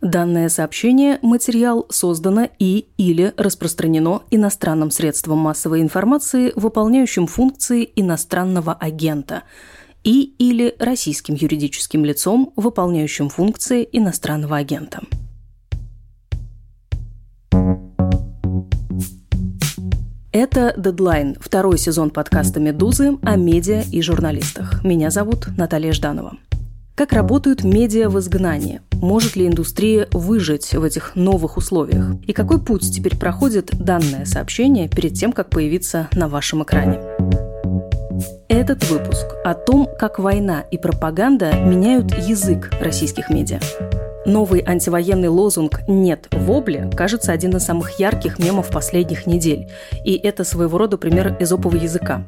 Данное сообщение, материал создано и или распространено иностранным средством массовой информации, выполняющим функции иностранного агента, и или российским юридическим лицом, выполняющим функции иностранного агента. Это «Дедлайн», второй сезон подкаста «Медузы» о медиа и журналистах. Меня зовут Наталья Жданова. Как работают медиа в изгнании? Может ли индустрия выжить в этих новых условиях? И какой путь теперь проходит данное сообщение перед тем, как появиться на вашем экране? Этот выпуск о том, как война и пропаганда меняют язык российских медиа. Новый антивоенный лозунг «Нет вобле» кажется один из самых ярких мемов последних недель. И это своего рода пример эзопового языка.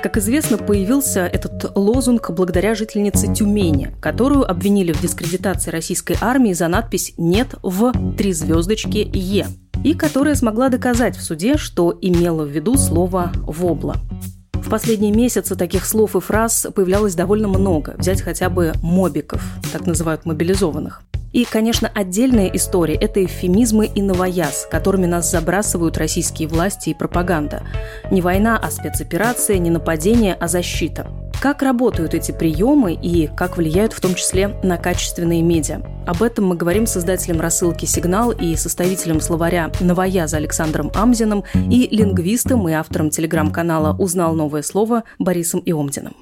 Как известно, появился этот лозунг благодаря жительнице Тюмени, которую обвинили в дискредитации российской армии за надпись «Нет в три звездочки Е», и которая смогла доказать в суде, что имела в виду слово «вобла». В последние месяцы таких слов и фраз появлялось довольно много. Взять хотя бы мобиков, так называют мобилизованных. И, конечно, отдельная история – это эвфемизмы и новояз, которыми нас забрасывают российские власти и пропаганда. Не война, а спецоперация, не нападение, а защита. Как работают эти приемы и как влияют в том числе на качественные медиа? Об этом мы говорим с создателем рассылки «Сигнал» и составителем словаря «Новояза» Александром Амзиным и лингвистом и автором телеграм-канала «Узнал новое слово» Борисом Иомдиным.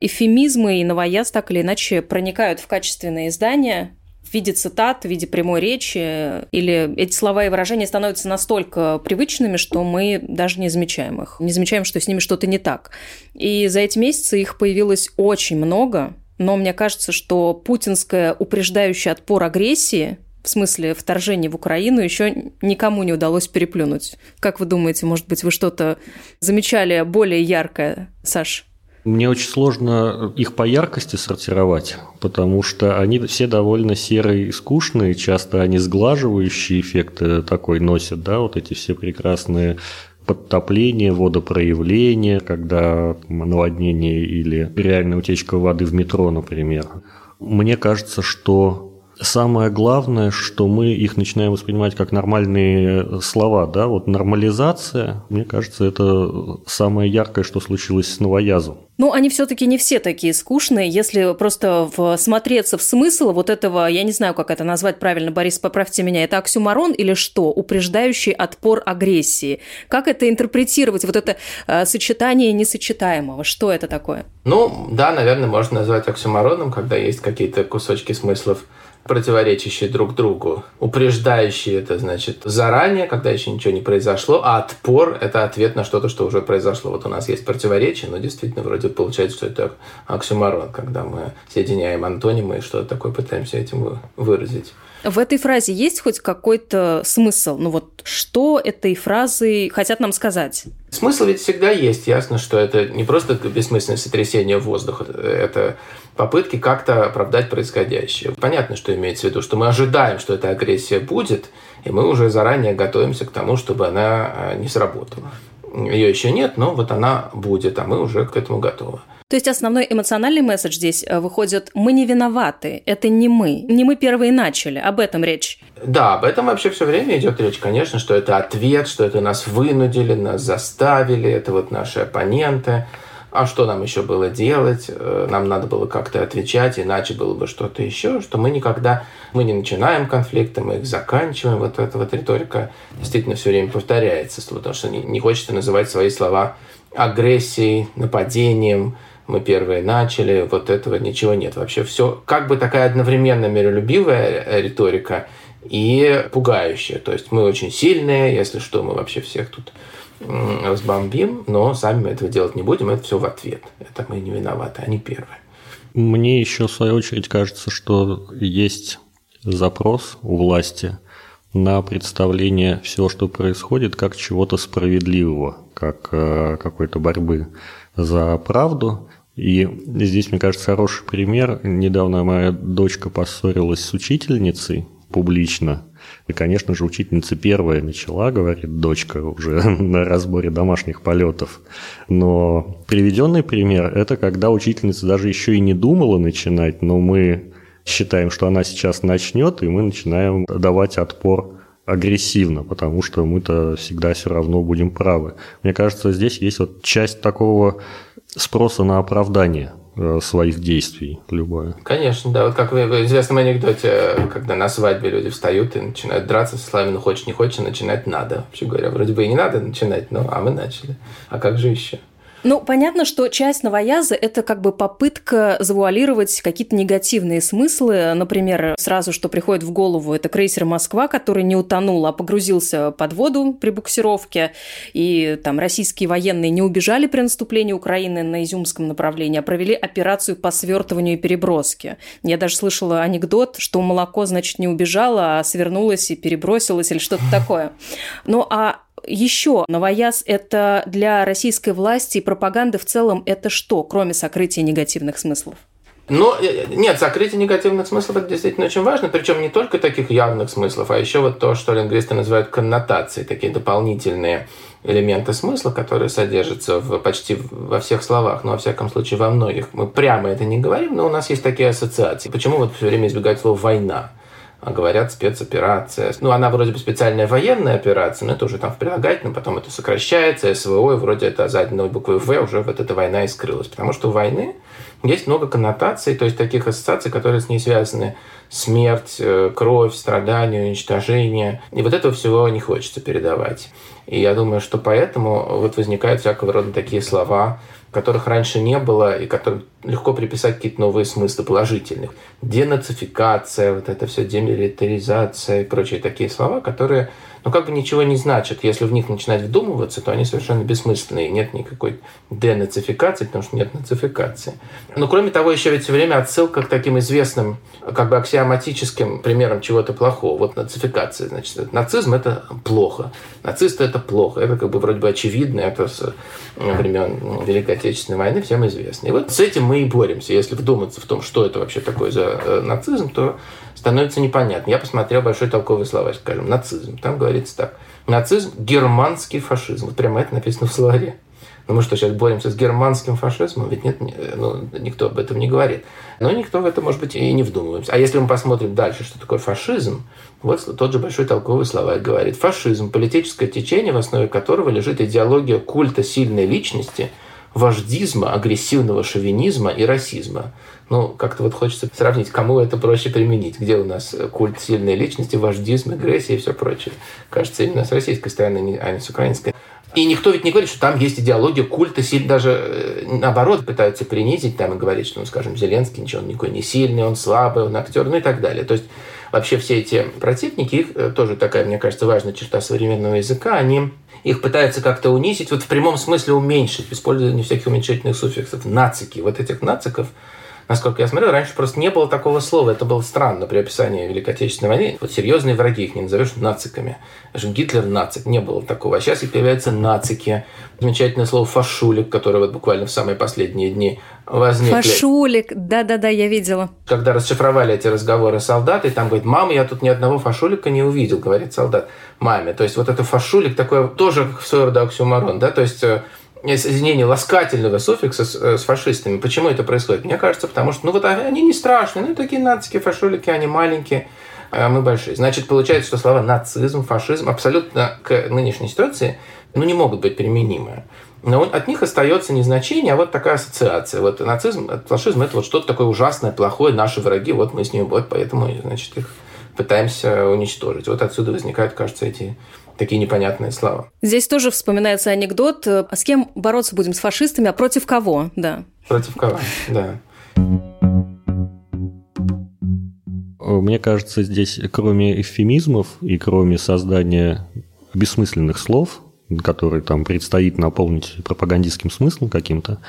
Эфемизмы и новояз так или иначе проникают в качественные издания, в виде цитат, в виде прямой речи, или эти слова и выражения становятся настолько привычными, что мы даже не замечаем их, не замечаем, что с ними что-то не так. И за эти месяцы их появилось очень много, но мне кажется, что путинская упреждающая отпор агрессии в смысле вторжения в Украину, еще никому не удалось переплюнуть. Как вы думаете, может быть, вы что-то замечали более яркое, Саш? Мне очень сложно их по яркости сортировать, потому что они все довольно серые и скучные, часто они сглаживающие эффекты такой носят, да, вот эти все прекрасные подтопление, водопроявление, когда наводнение или реальная утечка воды в метро, например. Мне кажется, что Самое главное, что мы их начинаем воспринимать как нормальные слова, да, вот нормализация, мне кажется, это самое яркое, что случилось с новоязом. Ну, они все-таки не все такие скучные. Если просто всмотреться в смысл вот этого, я не знаю, как это назвать правильно, Борис, поправьте меня, это оксюмарон или что? Упреждающий отпор агрессии. Как это интерпретировать, вот это э, сочетание несочетаемого? Что это такое? Ну, да, наверное, можно назвать оксюмароном, когда есть какие-то кусочки смыслов противоречащие друг другу. Упреждающие это значит заранее, когда еще ничего не произошло, а отпор это ответ на что-то, что уже произошло. Вот у нас есть противоречие, но действительно вроде получается, что это оксюмарон, когда мы соединяем антонимы и что-то такое пытаемся этим выразить. В этой фразе есть хоть какой-то смысл? Ну вот что этой фразой хотят нам сказать? Смысл ведь всегда есть. Ясно, что это не просто бессмысленное сотрясение воздуха, это попытки как-то оправдать происходящее. Понятно, что имеется в виду, что мы ожидаем, что эта агрессия будет, и мы уже заранее готовимся к тому, чтобы она а, не сработала. Ее еще нет, но вот она будет, а мы уже к этому готовы. То есть основной эмоциональный месседж здесь э, выходит «мы не виноваты, это не мы, не мы первые начали», об этом речь. Да, об этом вообще все время идет речь, конечно, что это ответ, что это нас вынудили, нас заставили, это вот наши оппоненты. А что нам еще было делать? Э, нам надо было как-то отвечать, иначе было бы что-то еще, что мы никогда, мы не начинаем конфликты, мы их заканчиваем. Вот эта вот риторика действительно все время повторяется, потому что не хочется называть свои слова агрессией, нападением, мы первые начали, вот этого ничего нет. Вообще все как бы такая одновременно миролюбивая риторика и пугающая. То есть мы очень сильные, если что, мы вообще всех тут разбомбим, но сами мы этого делать не будем, это все в ответ. Это мы не виноваты, они первые. Мне еще, в свою очередь, кажется, что есть запрос у власти на представление всего, что происходит, как чего-то справедливого, как э, какой-то борьбы за правду. И здесь, мне кажется, хороший пример. Недавно моя дочка поссорилась с учительницей публично. И, конечно же, учительница первая начала, говорит дочка, уже на разборе домашних полетов. Но приведенный пример – это когда учительница даже еще и не думала начинать, но мы считаем, что она сейчас начнет, и мы начинаем давать отпор агрессивно, потому что мы-то всегда все равно будем правы. Мне кажется, здесь есть вот часть такого спроса на оправдание э, своих действий любое. Конечно, да. Вот как в известном анекдоте, когда на свадьбе люди встают и начинают драться со словами «ну хочешь, не хочешь», начинать надо. Вообще говоря, вроде бы и не надо начинать, но а мы начали. А как же еще? Ну, понятно, что часть новояза – это как бы попытка завуалировать какие-то негативные смыслы. Например, сразу, что приходит в голову, это крейсер «Москва», который не утонул, а погрузился под воду при буксировке. И там российские военные не убежали при наступлении Украины на Изюмском направлении, а провели операцию по свертыванию и переброске. Я даже слышала анекдот, что молоко, значит, не убежало, а свернулось и перебросилось или что-то такое. Ну, а еще новояз – это для российской власти и пропаганды в целом это что, кроме сокрытия негативных смыслов? Ну, э, нет, сокрытие негативных смыслов это действительно очень важно, причем не только таких явных смыслов, а еще вот то, что лингвисты называют коннотацией, такие дополнительные элементы смысла, которые содержатся в, почти во всех словах, но во всяком случае во многих. Мы прямо это не говорим, но у нас есть такие ассоциации. Почему вот все время избегать слова «война»? А говорят спецоперация. Ну, она вроде бы специальная военная операция, но это уже там в прилагательном, потом это сокращается, СВО, и вроде это за одной В уже вот эта война и скрылась. Потому что у войны есть много коннотаций, то есть таких ассоциаций, которые с ней связаны. Смерть, э, кровь, страдания, уничтожение. И вот этого всего не хочется передавать. И я думаю, что поэтому вот возникают всякого рода такие слова, которых раньше не было и которым легко приписать какие-то новые смыслы положительных. Денацификация, вот это все, демилитаризация и прочие такие слова, которые но как бы ничего не значит. Если в них начинать вдумываться, то они совершенно бессмысленные. Нет никакой денацификации, потому что нет нацификации. Но кроме того, еще ведь все время отсылка к таким известным, как бы аксиоматическим примерам чего-то плохого. Вот нацификация. Значит, нацизм – это плохо. Нацисты – это плохо. Это как бы вроде бы очевидно. Это с времен Великой Отечественной войны всем известно. И вот с этим мы и боремся. Если вдуматься в том, что это вообще такое за э, нацизм, то становится непонятно. Я посмотрел большой толковый словарь, скажем, нацизм. Там говорится так. Нацизм – германский фашизм. Вот прямо это написано в словаре. Ну мы что, сейчас боремся с германским фашизмом? Ведь нет, ну, никто об этом не говорит. Но никто в это, может быть, и не вдумывается. А если мы посмотрим дальше, что такое фашизм, вот тот же большой толковый словарь говорит. Фашизм – политическое течение, в основе которого лежит идеология культа сильной личности, вождизма, агрессивного шовинизма и расизма. Ну, как-то вот хочется сравнить, кому это проще применить. Где у нас культ сильной личности, вождизм, агрессия и все прочее. Кажется, именно с российской стороны, а не с украинской. И никто ведь не говорит, что там есть идеология культа сильно, даже э, наоборот пытаются принизить там и говорить, что, ну, скажем, Зеленский ничего, он никакой не сильный, он слабый, он актер, ну и так далее. То есть вообще все эти противники, их э, тоже такая, мне кажется, важная черта современного языка, они их пытаются как-то унизить, вот в прямом смысле уменьшить, использование всяких уменьшительных суффиксов. Нацики. Вот этих нациков насколько я смотрел, раньше просто не было такого слова. Это было странно при описании Великой Отечественной войны. Вот серьезные враги, их не назовешь нациками. Даже Гитлер нацик, не было такого. А сейчас и появляются нацики. Замечательное слово фашулик, которое вот буквально в самые последние дни возникли. Фашулик, да-да-да, я видела. Когда расшифровали эти разговоры солдаты, там говорит, мама, я тут ни одного фашулика не увидел, говорит солдат маме. То есть вот это фашулик такое тоже в свой рода оксюмарон, да, то есть э, изменение ласкательного суффикса с, э, с фашистами. Почему это происходит? Мне кажется, потому что, ну вот они не страшные, ну такие нацики, фашолики, они маленькие, а мы большие. Значит, получается, что слова нацизм, фашизм абсолютно к нынешней ситуации ну, не могут быть применимы. Но от них остается не значение, а вот такая ассоциация. Вот нацизм, фашизм – это вот что-то такое ужасное, плохое, наши враги, вот мы с ними, вот поэтому, значит, их пытаемся уничтожить. Вот отсюда возникают, кажется, эти такие непонятные слова. Здесь тоже вспоминается анекдот. А с кем бороться будем? С фашистами? А против кого? Да. Против кого, да. Мне кажется, здесь кроме эвфемизмов и кроме создания бессмысленных слов, которые там предстоит наполнить пропагандистским смыслом каким-то,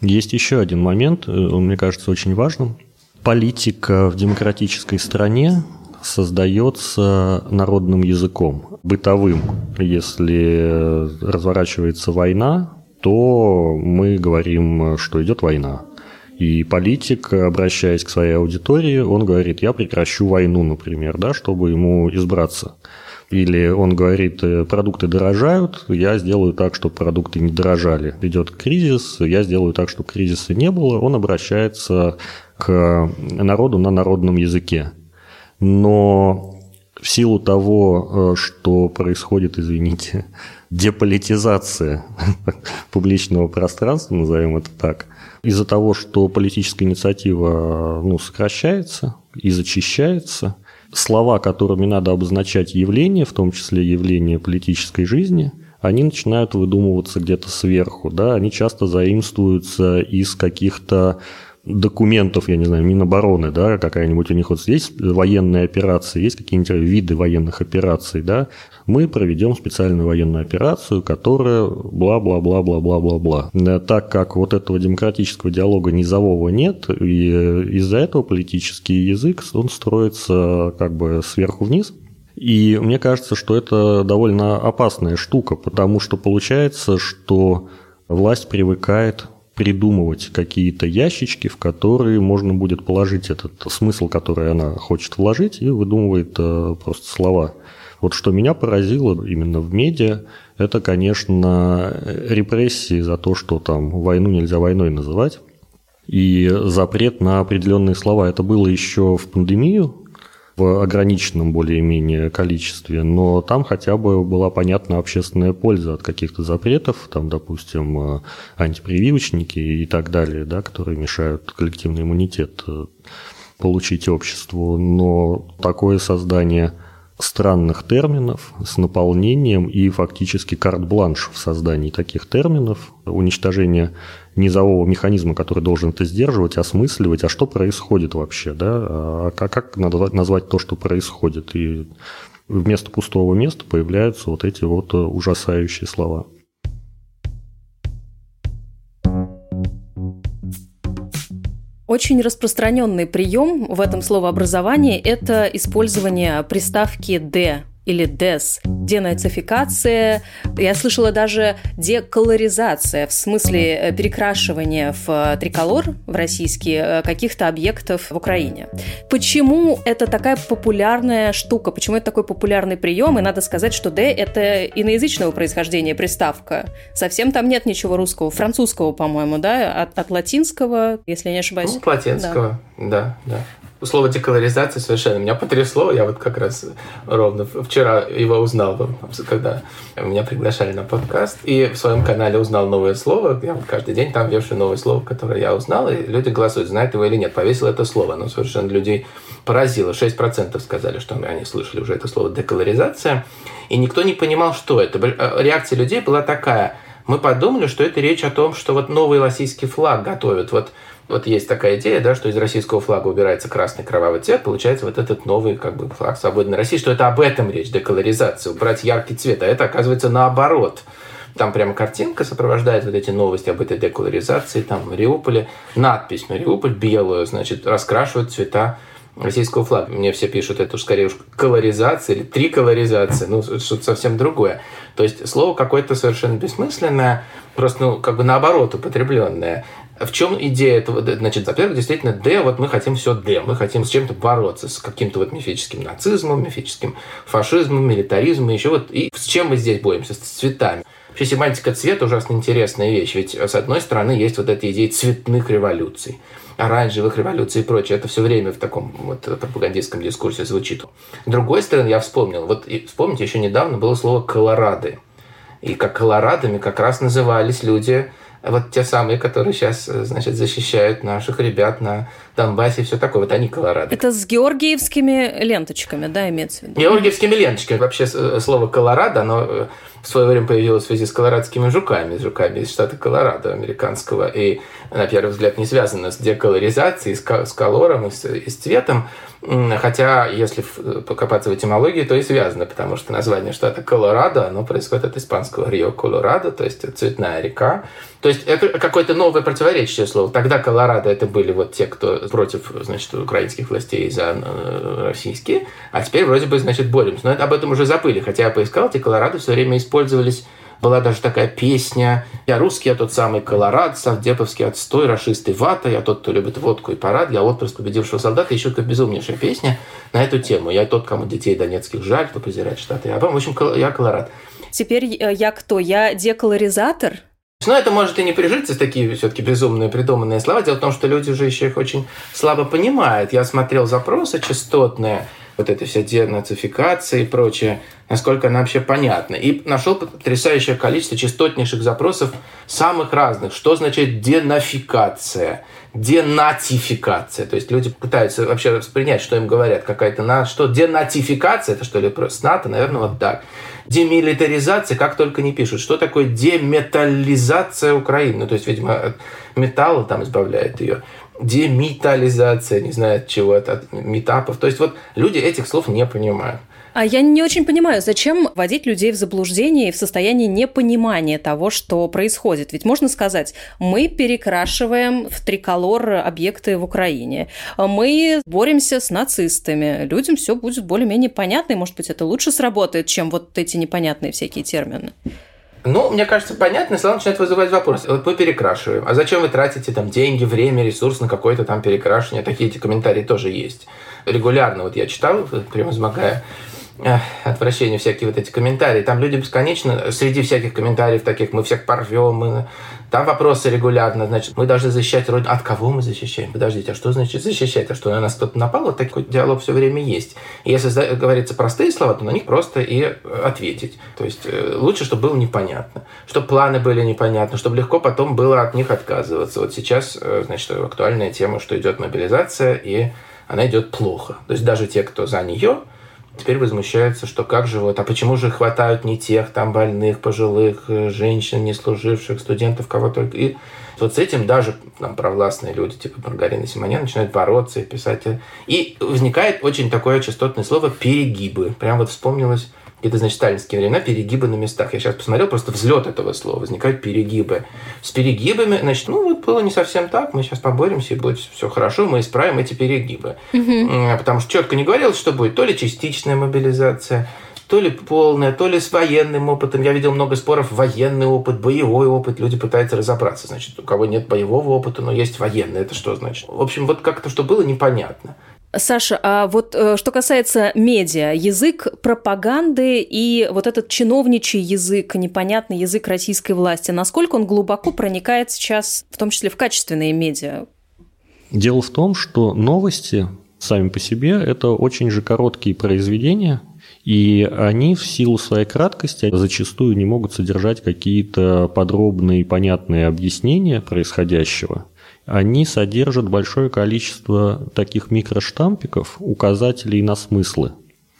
есть еще один момент, э, он, мне кажется, очень важным. Политика в демократической стране создается народным языком, бытовым. Если разворачивается война, то мы говорим, что идет война. И политик, обращаясь к своей аудитории, он говорит, я прекращу войну, например, да, чтобы ему избраться. Или он говорит, продукты дорожают, я сделаю так, чтобы продукты не дорожали. Идет кризис, я сделаю так, чтобы кризиса не было. Он обращается к народу на народном языке. Но в силу того, э, что происходит, извините, деполитизация публичного пространства, назовем это так, из-за того, что политическая инициатива ну, сокращается и зачищается, слова, которыми надо обозначать явления, в том числе явления политической жизни, они начинают выдумываться где-то сверху, да, они часто заимствуются из каких-то документов, я не знаю, Минобороны, да, какая-нибудь у них вот есть военные операции, есть какие-нибудь виды военных операций, да, мы проведем специальную военную операцию, которая бла-бла-бла-бла-бла-бла-бла. Так как вот этого демократического диалога низового нет, и из-за этого политический язык, он строится как бы сверху вниз, и мне кажется, что это довольно опасная штука, потому что получается, что власть привыкает придумывать какие-то ящички, в которые можно будет положить этот смысл, который она хочет вложить, и выдумывает э, просто слова. Вот что меня поразило именно в медиа, это, конечно, репрессии за то, что там войну нельзя войной называть, и запрет на определенные слова. Это было еще в пандемию, в ограниченном более-менее количестве, но там хотя бы была понятна общественная польза от каких-то запретов, там, допустим, э, антипрививочники и так далее, да, которые мешают коллективный иммунитет э, получить обществу. Но такое создание странных терминов с наполнением и фактически карт-бланш в создании таких терминов, уничтожение низового механизма, который должен это сдерживать, осмысливать, а что происходит вообще, да, а как, надо назвать то, что происходит. И вместо пустого места появляются вот эти вот ужасающие слова. Очень распространенный прием в этом словообразовании – это использование приставки «д» или des, денацификация. Я слышала даже деколоризация, в смысле э, перекрашивания в э, триколор, в российский, э, каких-то объектов в Украине. Почему это такая популярная штука? Почему это такой популярный прием? И надо сказать, что D – это иноязычного происхождения приставка. Совсем там нет ничего русского, французского, по-моему, да? От, от латинского, если я не ошибаюсь. Ну, латинского, да, да. да слово деколоризация совершенно меня потрясло. Я вот как раз ровно вчера его узнал, когда меня приглашали на подкаст. И в своем канале узнал новое слово. Я каждый день там вешаю новое слово, которое я узнал. И люди голосуют, знают его или нет. Повесил это слово. Но совершенно людей поразило. 6% сказали, что они слышали уже это слово деколоризация. И никто не понимал, что это. Э, реакция людей была такая. Мы подумали, что это речь о том, что вот новый российский флаг готовят. Вот вот есть такая идея, да, что из российского флага убирается красный кровавый цвет, получается вот этот новый как бы флаг свободной России, что это об этом речь, деколоризация, убрать яркий цвет, а это оказывается наоборот. Там прямо картинка сопровождает вот эти новости об этой деколоризации, там Мариуполе надпись Мариуполь белую, значит, раскрашивают цвета российского флага. Мне все пишут, это уж скорее уж колоризация или триколоризация, ну, что-то совсем другое. То есть слово какое-то совершенно бессмысленное, просто, ну, как бы наоборот употребленное. В чем идея этого? Значит, во-первых, действительно, Д, вот мы хотим все Д, мы хотим с чем-то бороться, с каким-то вот мифическим нацизмом, мифическим фашизмом, милитаризмом, еще вот. И с чем мы здесь боремся? С цветами. Вообще семантика цвета ужасно интересная вещь, ведь с одной стороны есть вот эта идея цветных революций, оранжевых революций и прочее. Это все время в таком вот пропагандистском дискурсе звучит. С другой стороны, я вспомнил, вот вспомните, еще недавно было слово «колорады». И как колорадами как раз назывались люди, вот те самые, которые сейчас, э, значит, защищают наших ребят на Донбассе и все такое. Вот они колорады. Это с георгиевскими ленточками, да, имеется в виду? Георгиевскими ленточками. Вообще э, слово «колорадо», оно э, в свое время появилось в связи с колорадскими жуками, с жуками из штата Колорадо американского. И, на первый взгляд, не связано с деколоризацией, с колором и с, и с цветом. Хотя, если покопаться в этимологии, то и связано, потому что название штата Колорадо, оно происходит от испанского Рио Колорадо, то есть цветная река. То есть это какое-то новое противоречие слова. Тогда Колорадо это были вот те, кто против, значит, украинских властей за э, российские, а теперь вроде бы, значит, боремся. Но об этом уже забыли, хотя я поискал, эти Колорадо все время использовались Была даже такая песня «Я русский, я тот самый Колорад, совдеповский отстой, расистый вата, я тот, кто любит водку и парад, я отпрыск победившего солдата». Еще такая безумнейшая песня на эту тему. «Я тот, кому детей донецких жаль, кто презирает штаты». А, в общем, я Колорад. Теперь э, я кто? Я деколоризатор? Но это может и не прижиться, такие все-таки безумные придуманные слова. Дело в том, что люди уже еще их очень слабо понимают. Я смотрел запросы частотные, вот эта вся денацификация и прочее, насколько она вообще понятна. И нашел потрясающее количество частотнейших запросов самых разных. Что значит денафикация? Денатификация. То есть люди пытаются вообще воспринять, что им говорят. Какая-то на... Что денатификация? Это что ли просто НАТО? Наверное, вот так. Демилитаризация, как только не пишут. Что такое деметаллизация Украины? То есть, видимо, от металла там избавляет ее деметаллизация, не знаю от чего от метапов. То есть вот люди этих слов не понимают. А я не очень понимаю, зачем вводить людей в заблуждение и в состояние непонимания того, что происходит. Ведь можно сказать, мы перекрашиваем в триколор объекты в Украине, мы боремся с нацистами. Людям все будет более-менее понятно, и, может быть, это лучше сработает, чем вот эти непонятные всякие термины. Ну, мне кажется, понятно, сразу начинает вызывать вопрос. Вот мы перекрашиваем. А зачем вы тратите там деньги, время, ресурс на какое-то там перекрашивание? Такие эти комментарии тоже есть. Регулярно вот я читал, превозмогая отвращение всякие вот эти комментарии. Там люди бесконечно, среди всяких комментариев таких, мы всех порвем, мы... там вопросы регулярно, значит, мы должны защищать родину. От кого мы защищаем? Подождите, а что значит защищать? А что, на нас кто-то напал? Вот такой диалог все время есть. И если говорится простые слова, то на них просто и ответить. То есть э, лучше, чтобы было непонятно, чтобы планы были непонятны, чтобы легко потом было от них отказываться. Вот сейчас, э, значит, актуальная тема, что идет мобилизация, и она идет плохо. То есть даже те, кто за нее, теперь возмущаются, что как же вот, а почему же хватают не тех там больных, пожилых, э, женщин, не служивших, студентов, кого только. И вот с этим даже там, провластные люди, типа Маргарина Симонян, начинают бороться и писать. И возникает очень такое частотное слово «перегибы». Прям вот вспомнилось это значит сталинские времена, перегибы на местах. Я сейчас посмотрел, просто взлет этого слова, возникают перегибы. С перегибами, значит, ну вот было не совсем так, мы сейчас поборемся, и будет все хорошо, мы исправим эти перегибы. Угу. Потому что четко не говорилось, что будет то ли частичная мобилизация, то ли полная, то ли с военным опытом. Я видел много споров, военный опыт, боевой опыт. Люди пытаются разобраться. Значит, у кого нет боевого опыта, но есть военный. Это что значит? В общем, вот как-то, что было непонятно. Саша, а вот э, что касается медиа, язык пропаганды и вот этот чиновничий язык, непонятный язык российской власти, насколько он глубоко проникает сейчас, в том числе в качественные медиа? Дело в том, что новости сами по себе – это очень же короткие произведения, и они в силу своей краткости зачастую не могут содержать какие-то подробные и понятные объяснения происходящего они содержат большое количество таких микроштампиков, указателей на смыслы.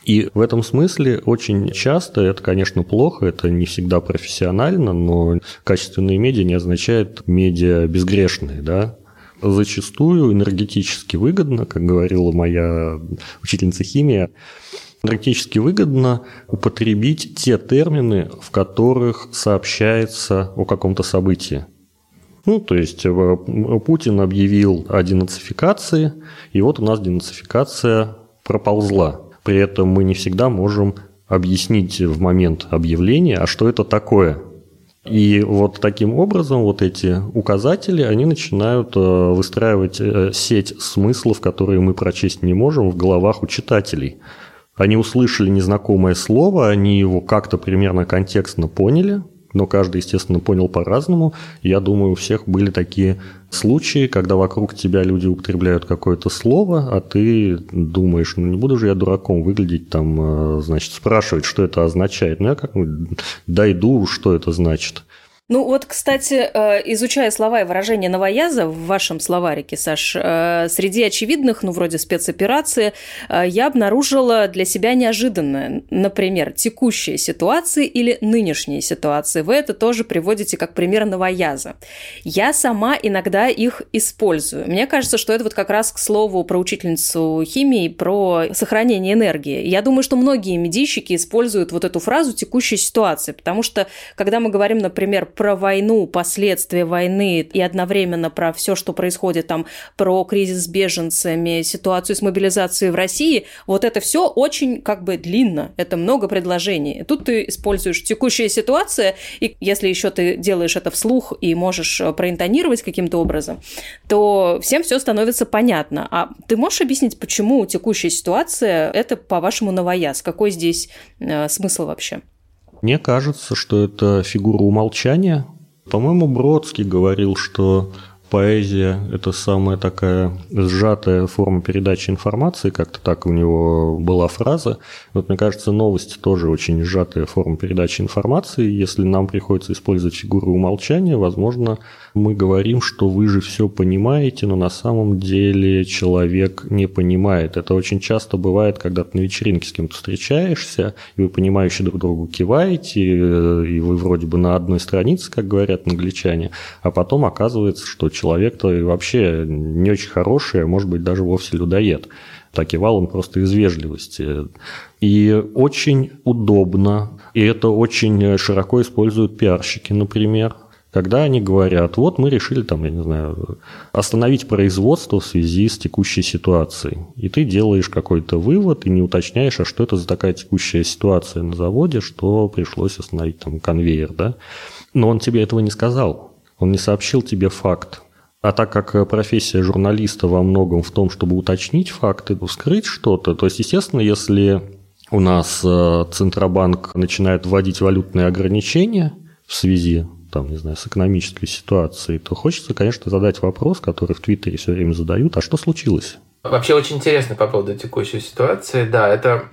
И в этом смысле очень часто, это, конечно, плохо, это не всегда профессионально, но качественные медиа не означает медиа безгрешные, да, зачастую энергетически выгодно, как говорила моя учительница химии, энергетически выгодно употребить те термины, в которых сообщается о каком-то событии. Ну, то есть э, Путин объявил о денацификации, и вот у нас денацификация проползла. При этом мы не всегда можем объяснить в момент объявления, а что это такое. И вот таким образом вот эти указатели, они начинают э, выстраивать э, сеть смыслов, которые мы прочесть не можем в головах у читателей. Они услышали незнакомое слово, они его как-то примерно контекстно поняли, но каждый, естественно, понял по-разному. Я думаю, у всех были такие случаи, когда вокруг тебя люди употребляют какое-то слово, а ты думаешь, ну не буду же я дураком выглядеть там, э, значит, спрашивать, что это означает. Ну я как дойду, что это значит. Ну вот, кстати, э, изучая слова и выражения новояза в вашем словарике, Саш, э, среди очевидных, ну вроде спецоперации, э, я обнаружила для себя неожиданное. Например, текущие ситуации или нынешние ситуации. Вы это тоже приводите как пример новояза. Я сама иногда их использую. Мне кажется, что это вот как раз к слову про учительницу химии, про сохранение энергии. Я думаю, что многие медийщики используют вот эту фразу текущей ситуации, потому что когда мы говорим, например, про войну, последствия войны и одновременно про все, что происходит там, про кризис с беженцами, ситуацию с мобилизацией в России, вот это все очень как бы длинно, это много предложений. Тут ты используешь текущая ситуация, и если еще ты делаешь это вслух и можешь э, проинтонировать каким-то образом, то всем все становится понятно. А ты можешь объяснить, почему текущая ситуация – это, по-вашему, новояз? Какой здесь э, смысл вообще? Мне кажется, что это фигура умолчания. По-моему, Бродский говорил, что поэзия – это самая такая сжатая форма передачи информации, как-то так у него была фраза. Вот мне кажется, новости тоже очень сжатая форма передачи информации. Если нам приходится использовать фигуру умолчания, возможно, мы говорим, что вы же все понимаете, но на самом деле человек не понимает. Это очень часто бывает, когда ты на вечеринке с кем-то встречаешься, и вы понимающие друг другу киваете, и вы вроде бы на одной странице, как говорят англичане, а потом оказывается, что человек-то вообще не очень хороший, а может быть даже вовсе людоед. Так кивал он просто из вежливости. И очень удобно, и это очень широко используют пиарщики, например, когда они говорят, вот мы решили там, я не знаю, остановить производство в связи с текущей ситуацией. И ты делаешь какой-то вывод и не уточняешь, а что это за такая текущая ситуация на заводе, что пришлось остановить там конвейер, да? Но он тебе этого не сказал. Он не сообщил тебе факт. А так как профессия журналиста во многом в том, чтобы уточнить факты, вскрыть что-то, то есть, естественно, если у нас э, Центробанк начинает вводить валютные ограничения в связи там, не знаю, с экономической ситуацией, то хочется, конечно, задать вопрос, который в Твиттере все время задают, а что случилось? Вообще очень интересно по поводу текущей ситуации. Да, это...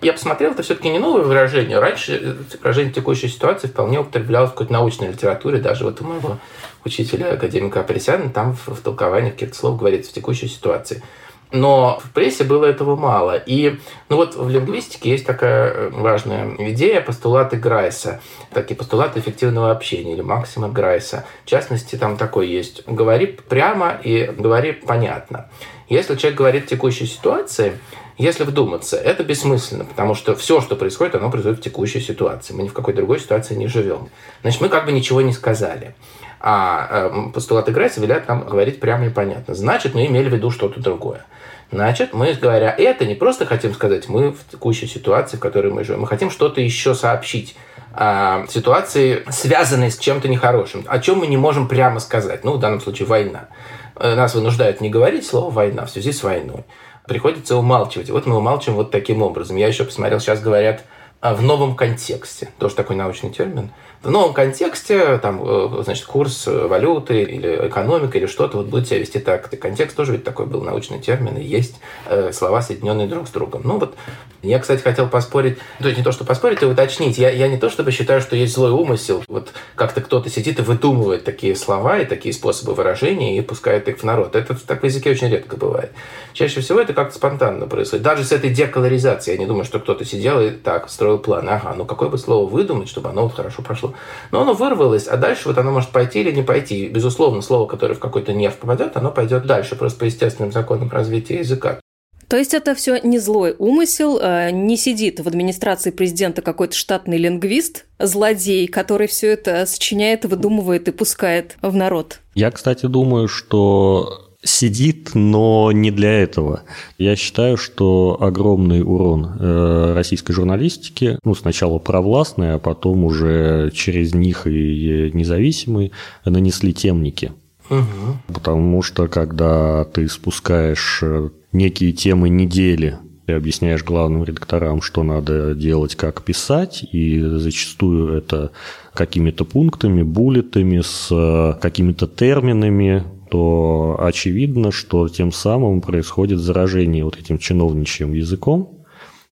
Я посмотрел, это все-таки не новое выражение. Раньше выражение текущей ситуации вполне употреблялось в какой-то научной литературе. Даже вот у моего учителя, академика Апресяна, там в, в толковании каких-то слов говорится в текущей ситуации. Но в прессе было этого мало. И ну вот в лингвистике есть такая э, важная идея постулаты Грайса, такие постулаты эффективного общения или максима Грайса. В частности, там такой есть. Говори прямо и говори понятно. Если человек говорит в текущей ситуации, если вдуматься, это бессмысленно, потому что все, что происходит, оно происходит в текущей ситуации. Мы ни в какой другой ситуации не живем. Значит, мы как бы ничего не сказали. А э, постулаты Грайса велят нам говорить прямо и понятно. Значит, мы имели в виду что-то другое. Значит, мы, говоря это, не просто хотим сказать, мы в текущей ситуации, в которой мы живем, мы хотим что-то еще сообщить о ситуации, связанной с чем-то нехорошим, о чем мы не можем прямо сказать. Ну, в данном случае война. Э, нас вынуждают не говорить слово «война» в связи с войной. Приходится умалчивать. И вот мы умалчиваем вот таким образом. Я еще посмотрел, сейчас говорят в новом контексте. Тоже такой научный термин – в новом контексте, там, э, значит, курс валюты или экономика или что-то вот будет себя вести так. И контекст тоже ведь такой был научный термин, и есть э, слова, соединенные друг с другом. Ну вот, я, кстати, хотел поспорить, то есть не то, что поспорить, а уточнить. Я, я не то, чтобы считаю, что есть злой умысел. Вот как-то кто-то сидит и выдумывает такие слова и такие способы выражения и пускает их в народ. Это так в языке очень редко бывает. Чаще всего это как-то спонтанно происходит. Даже с этой деколоризацией. Я не думаю, что кто-то сидел и так строил план. Ага, ну какое бы слово выдумать, чтобы оно вот хорошо прошло. Но оно вырвалось, а дальше вот оно может пойти или не пойти. Безусловно, слово, которое в какой-то нерв попадет, оно пойдет дальше, просто по естественным законам развития языка. То есть это все не злой умысел, э, не сидит в администрации президента какой-то штатный лингвист, злодей, который все это сочиняет, выдумывает и пускает в народ. Я, кстати, думаю, что сидит, но не для этого. Я считаю, что огромный урон э, российской журналистики, ну, сначала провластные, а потом уже через них и независимые, нанесли темники. Угу. Потому что когда ты спускаешь э, некие темы недели и объясняешь главным редакторам, что надо делать, как писать, и зачастую это какими-то пунктами, буллетами, с э, какими-то терминами, то очевидно, что тем самым происходит заражение вот этим чиновничьим языком.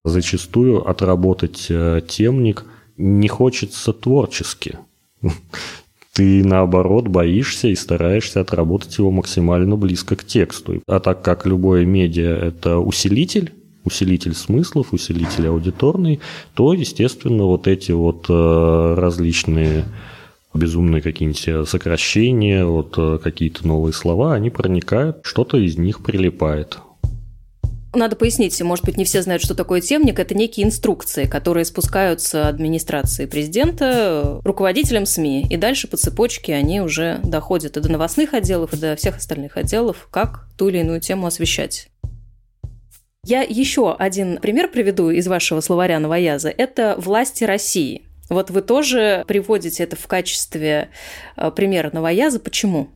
Зачастую отработать э, темник не хочется творчески. Ты, наоборот, боишься и стараешься отработать его максимально близко к тексту. А так как любое медиа – это усилитель, усилитель смыслов, усилитель аудиторный, то, естественно, вот эти вот э, различные безумные какие-нибудь сокращения, вот э, какие-то новые слова, они проникают, что-то из них прилипает. Надо пояснить, может быть, не все знают, что такое темник. Это некие инструкции, которые спускаются администрации президента руководителям СМИ. И дальше по цепочке они уже доходят и до новостных отделов, и до всех остальных отделов, как ту или иную тему освещать. Я еще один пример приведу из вашего словаря новояза. Это «Власти России». Вот вы тоже приводите это в качестве э, примера новояза. Почему?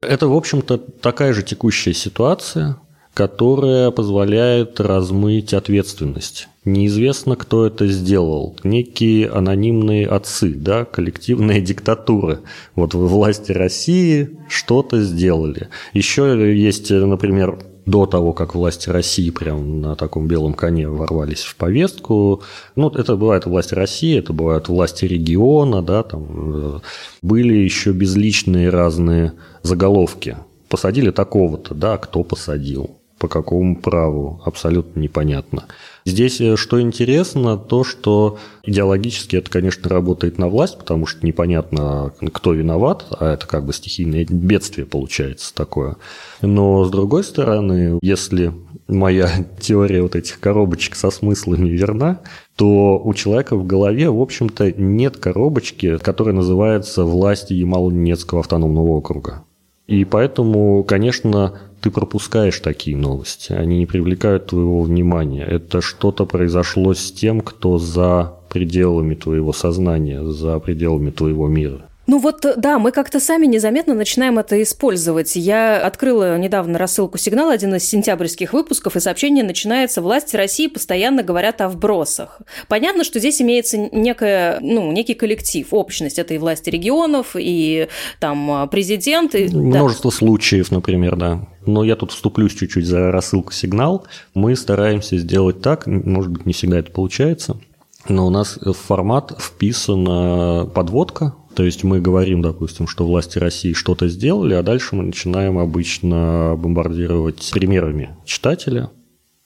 Это, в общем-то, такая же текущая ситуация, которая позволяет размыть ответственность. Неизвестно, кто это сделал. Некие анонимные отцы, да, коллективная диктатура. Вот власти России что-то сделали. Еще есть, например, до того, как власти России прям на таком белом коне ворвались в повестку. Ну, это бывает власти России, это бывают власти региона, да, там э, были еще безличные разные заголовки. Посадили такого-то, да, кто посадил, по какому праву, абсолютно непонятно. Здесь э, что интересно, то, что идеологически это, конечно, работает на власть, потому что непонятно, кто виноват, а это как бы стихийное бедствие получается такое. Но, с другой стороны, если моя теория вот этих коробочек со смыслами верна, то у человека в голове, в общем-то, нет коробочки, которая называется «Власть Ямало-Ненецкого автономного округа». И поэтому, конечно, ты пропускаешь такие новости, они не привлекают твоего внимания. Это что-то произошло с тем, кто за пределами твоего сознания, за пределами твоего мира. Ну вот, да, мы как-то сами незаметно начинаем это использовать. Я открыла недавно рассылку «Сигнал», один из сентябрьских выпусков, и сообщение начинается «Власти России постоянно говорят о вбросах». Понятно, что здесь имеется некая, ну, некий коллектив, общность. Это и власти регионов, и там президент. И, Множество да. случаев, например, да. Но я тут вступлюсь чуть-чуть за рассылку «Сигнал». Мы стараемся сделать так, может быть, не всегда это получается, но у нас в формат вписана подводка, то есть мы говорим, допустим, что власти России что-то сделали, а дальше мы начинаем обычно бомбардировать примерами читателя,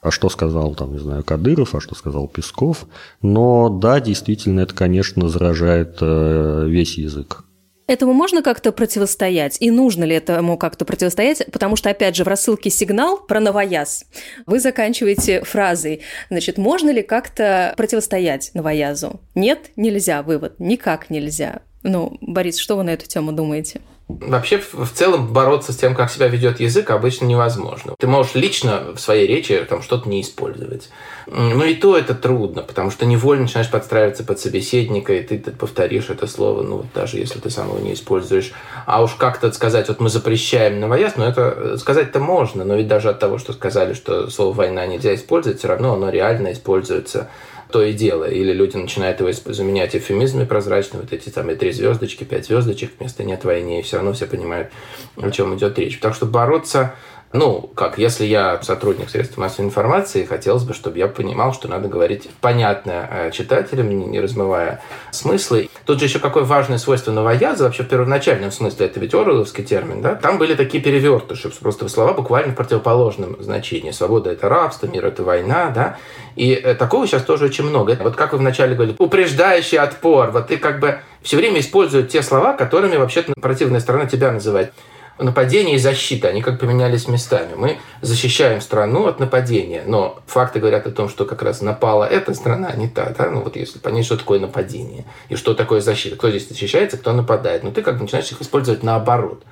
а что сказал, там, не знаю, Кадыров, а что сказал Песков. Но да, действительно, это, конечно, заражает э, весь язык. Этому можно как-то противостоять? И нужно ли этому как-то противостоять? Потому что, опять же, в рассылке «Сигнал» про новояз вы заканчиваете фразой, значит, можно ли как-то противостоять новоязу? Нет, нельзя, вывод, никак нельзя. Ну, Борис, что вы на эту тему думаете? Вообще, в целом, бороться с тем, как себя ведет язык, обычно невозможно. Ты можешь лично в своей речи там что-то не использовать. Но и то это трудно, потому что невольно начинаешь подстраиваться под собеседника, и ты, ты повторишь это слово, ну, даже если ты сам его не используешь. А уж как-то сказать, вот мы запрещаем новояз, ну, это сказать-то можно, но ведь даже от того, что сказали, что слово «война» нельзя использовать, все равно оно реально используется то и дело. Или люди начинают его заменять эфемизмами прозрачными, вот эти там и три звездочки, пять звездочек, вместо нет войны, и все равно все понимают, о чем идет речь. Так что бороться ну, как, если я сотрудник средств массовой информации, хотелось бы, чтобы я понимал, что надо говорить понятно э, читателям, не размывая смыслы. Тут же еще какое важное свойство новояза, вообще в первоначальном смысле, это ведь Оруэлловский термин, да? Там были такие перевертыши, просто слова буквально в противоположном значении. Свобода – это рабство, мир – это война, да? И э, такого сейчас тоже очень много. Вот как вы вначале говорили, упреждающий отпор. Вот ты как бы все время используешь те слова, которыми вообще-то противная сторона тебя называет нападение и защита, они как поменялись местами. Мы защищаем страну от нападения, но факты говорят о том, что как раз напала эта страна, а не та. Да? Ну вот если понять, что такое нападение и что такое защита, кто здесь защищается, кто нападает, но ты как бы начинаешь их использовать наоборот.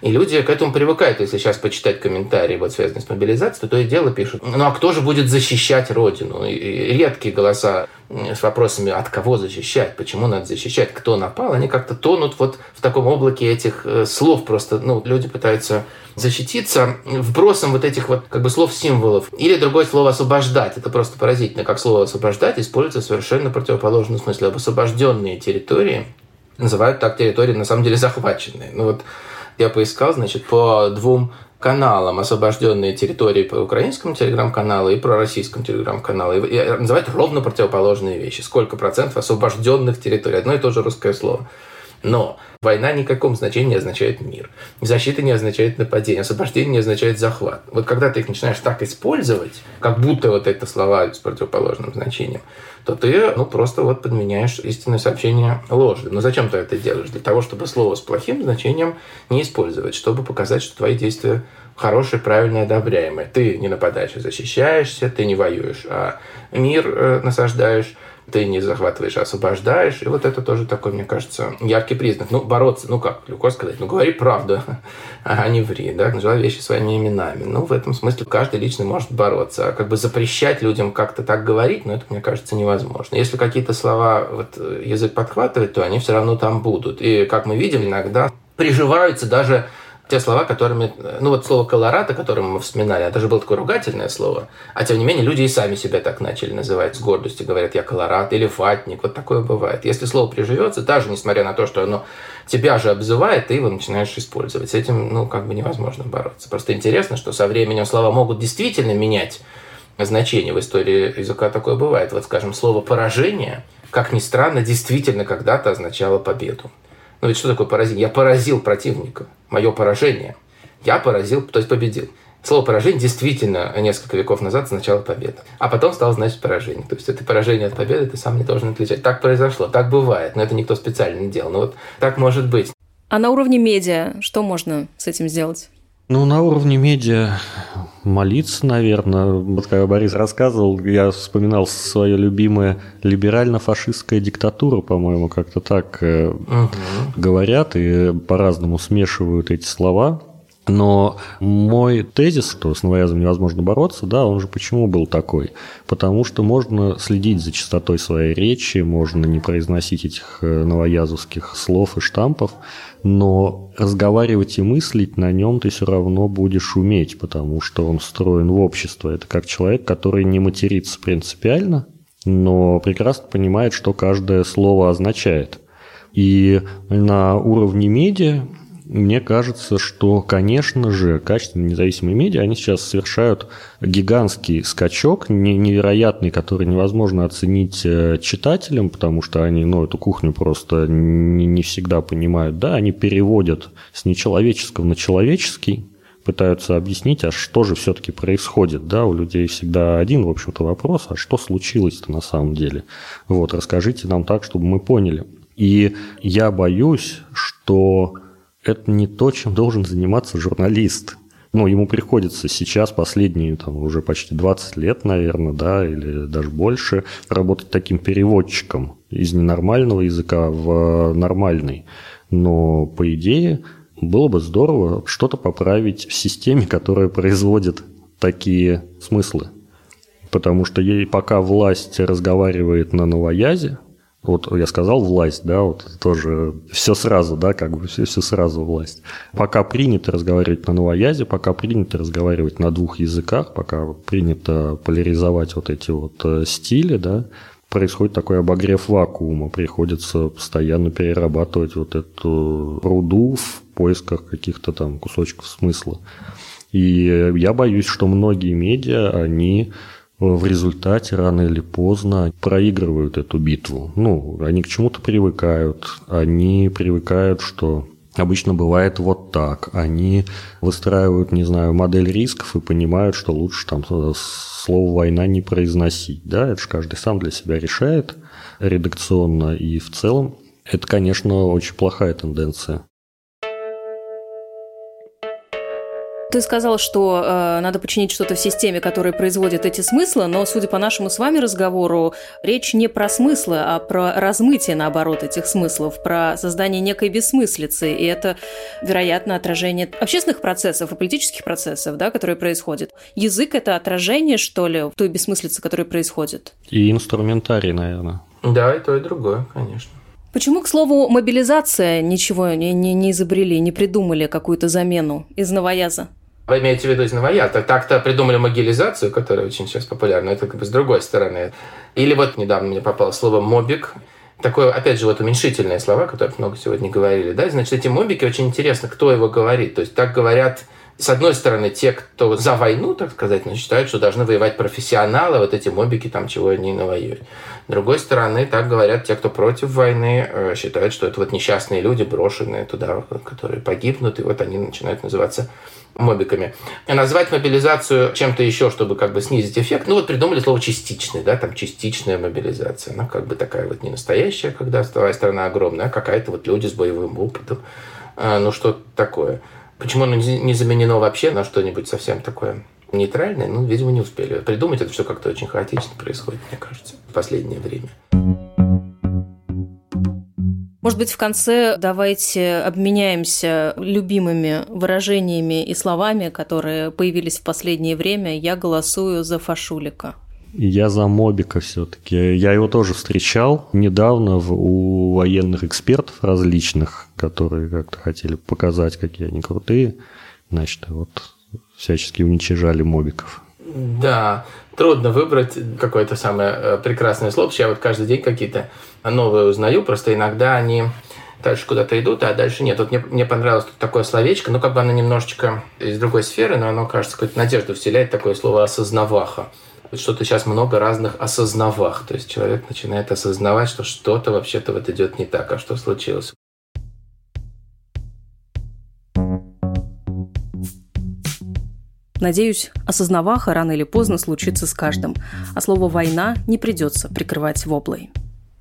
И люди к этому привыкают. Если сейчас почитать комментарии, вот связанные с мобилизацией, то то и дело пишут. Ну а кто же будет защищать Родину? И редкие голоса с вопросами, от кого защищать, почему надо защищать, кто напал, они как-то тонут вот в таком облаке этих э, слов просто. Ну, люди пытаются защититься вбросом вот этих вот как бы слов-символов. Или другое слово «освобождать». Это просто поразительно, как слово «освобождать» используется в совершенно противоположном смысле. Об освобожденные территории называют так территории, на самом деле, захваченные. Ну вот я поискал, значит, по двум каналам освобожденные территории по украинскому телеграм-каналу и про российскому телеграм-каналу. И называют ровно противоположные вещи. Сколько процентов освобожденных территорий? Одно и то же русское слово. Но Война никаком значении не означает мир. Защита не означает нападение. Освобождение не означает захват. Вот когда ты их начинаешь так использовать, как будто вот это слова с противоположным значением, то ты ну, просто вот подменяешь истинное сообщение ложным. Но зачем ты это делаешь? Для того, чтобы слово с плохим значением не использовать, чтобы показать, что твои действия хорошие, правильные, одобряемые. Ты не нападаешь и защищаешься, ты не воюешь, а мир э, насаждаешь ты не захватываешь, а освобождаешь. И вот это тоже такой, мне кажется, яркий признак. Ну, бороться, ну как, легко сказать, ну говори правду, а не ври, да, называй вещи своими именами. Ну, в этом смысле каждый лично может бороться. А как бы запрещать людям как-то так говорить, ну, это, мне кажется, невозможно. Если какие-то слова вот, язык подхватывает, то они все равно там будут. И, как мы видим, иногда приживаются даже те слова, которыми... Ну, вот слово «колорадо», которое мы вспоминали, это же было такое ругательное слово. А тем не менее, люди и сами себя так начали называть с гордостью. Говорят, я колорад или фатник. Вот такое бывает. Если слово приживется, даже несмотря на то, что оно тебя же обзывает, ты его начинаешь использовать. С этим, ну, как бы невозможно бороться. Просто интересно, что со временем слова могут действительно менять значение. В истории языка такое бывает. Вот, скажем, слово «поражение», как ни странно, действительно когда-то означало победу. Ну ведь что такое поразение? Я поразил противника. Мое поражение. Я поразил, то есть победил. Слово поражение действительно несколько веков назад означало победа. А потом стало значить поражение. То есть это поражение от победы ты сам не должен отличать. Так произошло, так бывает, но это никто специально не делал. Но вот так может быть. А на уровне медиа что можно с этим сделать? Ну, на уровне медиа молиться, наверное. Вот когда Борис рассказывал, я вспоминал свое любимое либерально-фашистская диктатура, по-моему, как-то так угу. говорят и по-разному смешивают эти слова. Но мой тезис, что с новоязом невозможно бороться, да, он же почему был такой? Потому что можно следить за частотой своей речи, можно не произносить этих э, новоязовских слов и штампов, но разговаривать и мыслить на нем ты все равно будешь уметь, потому что он встроен в общество. Это как человек, который не матерится принципиально, но прекрасно понимает, что каждое слово означает. И на уровне медиа мне кажется, что, конечно же, качественные независимые медиа, они сейчас совершают гигантский скачок, невероятный, который невозможно оценить э, читателям, потому что они ну, эту кухню просто не, не всегда понимают. Да, они переводят с нечеловеческого на человеческий, пытаются объяснить, а что же все-таки происходит. Да, у людей всегда один, в общем-то, вопрос, а что случилось-то на самом деле? Вот, расскажите нам так, чтобы мы поняли. И я боюсь, что это не то, чем должен заниматься журналист. Ну, ему приходится сейчас, последние там, уже почти 20 лет, наверное, да, или даже больше, работать таким переводчиком из ненормального языка в нормальный. Но, по идее, было бы здорово что-то поправить в системе, которая производит такие смыслы. Потому что ей пока власть разговаривает на новоязе, вот я сказал власть, да, вот тоже все сразу, да, как бы все, все сразу власть. Пока принято разговаривать на новоязе, пока принято разговаривать на двух языках, пока принято поляризовать вот эти вот э, стили, да, происходит такой обогрев вакуума, приходится постоянно перерабатывать вот эту руду в поисках каких-то там кусочков смысла. И я боюсь, что многие медиа, они в результате рано или поздно проигрывают эту битву. Ну, они к чему-то привыкают, они привыкают, что обычно бывает вот так. Они выстраивают, не знаю, модель рисков и понимают, что лучше там слово «война» не произносить. Да, это же каждый сам для себя решает редакционно и в целом. Это, конечно, очень плохая тенденция. Ты сказал, что э, надо починить что-то в системе, которая производит эти смыслы, но, судя по нашему с вами разговору, речь не про смыслы, а про размытие, наоборот, этих смыслов, про создание некой бессмыслицы. И это, вероятно, отражение общественных процессов и политических процессов, да, которые происходят. Язык – это отражение, что ли, той бессмыслицы, которая происходит? И инструментарий, наверное. Да, и то, и другое, конечно. Почему, к слову, мобилизация ничего не, не, не изобрели, не придумали какую-то замену из новояза? Вы имеете в виду из новояза? Так-то придумали могилизацию, которая очень сейчас популярна, это как бы с другой стороны. Или вот недавно мне попало слово «мобик», такое, опять же, вот уменьшительные слова, которые много сегодня говорили, да, значит, эти мобики очень интересно, кто его говорит. То есть так говорят С одной стороны, те, кто за войну, так сказать, ну, считают, что должны воевать профессионалы, вот эти мобики там чего они навоюют. С другой стороны, так говорят те, кто против войны, э, считают, что это вот несчастные люди, брошенные туда, которые погибнут, и вот они начинают называться мобиками. И назвать мобилизацию чем-то еще, чтобы как бы снизить эффект, ну вот придумали слово частичный, да, там частичная мобилизация. Она как бы такая вот не настоящая, когда твоя страна огромная, а какая-то вот люди с боевым опытом. А, ну что такое. Почему оно не заменено вообще на что-нибудь совсем такое нейтральное? Ну, видимо, не успели придумать. Это все как-то очень хаотично происходит, мне кажется, в последнее время. Может быть, в конце давайте обменяемся любимыми выражениями и словами, которые появились в последнее время. Я голосую за Фашулика. Я за Мобика все-таки. Я его тоже встречал недавно в, у военных экспертов различных, которые как-то хотели показать, какие они крутые. Значит, вот всячески уничижали мобиков. Да, трудно выбрать какое-то самое э, прекрасное слово. Я вот каждый день какие-то новые узнаю, просто иногда они дальше куда-то идут, а дальше нет. Вот мне, мне понравилось тут такое словечко, ну, как бы оно немножечко из другой сферы, но оно, кажется, какую-то надежду вселяет, такое слово «осознаваха». Что-то сейчас много разных осознавах. То есть человек начинает осознавать, что что-то вообще-то вот идет не так, а что случилось. Надеюсь, осознаваха рано или поздно случится с каждым, а слово «война» не придется прикрывать воблой.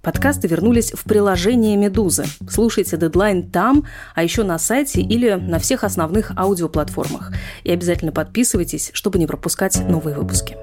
Подкасты вернулись в приложение «Медузы». Слушайте дедлайн там, а еще на сайте или на всех основных аудиоплатформах. И обязательно подписывайтесь, чтобы не пропускать новые выпуски.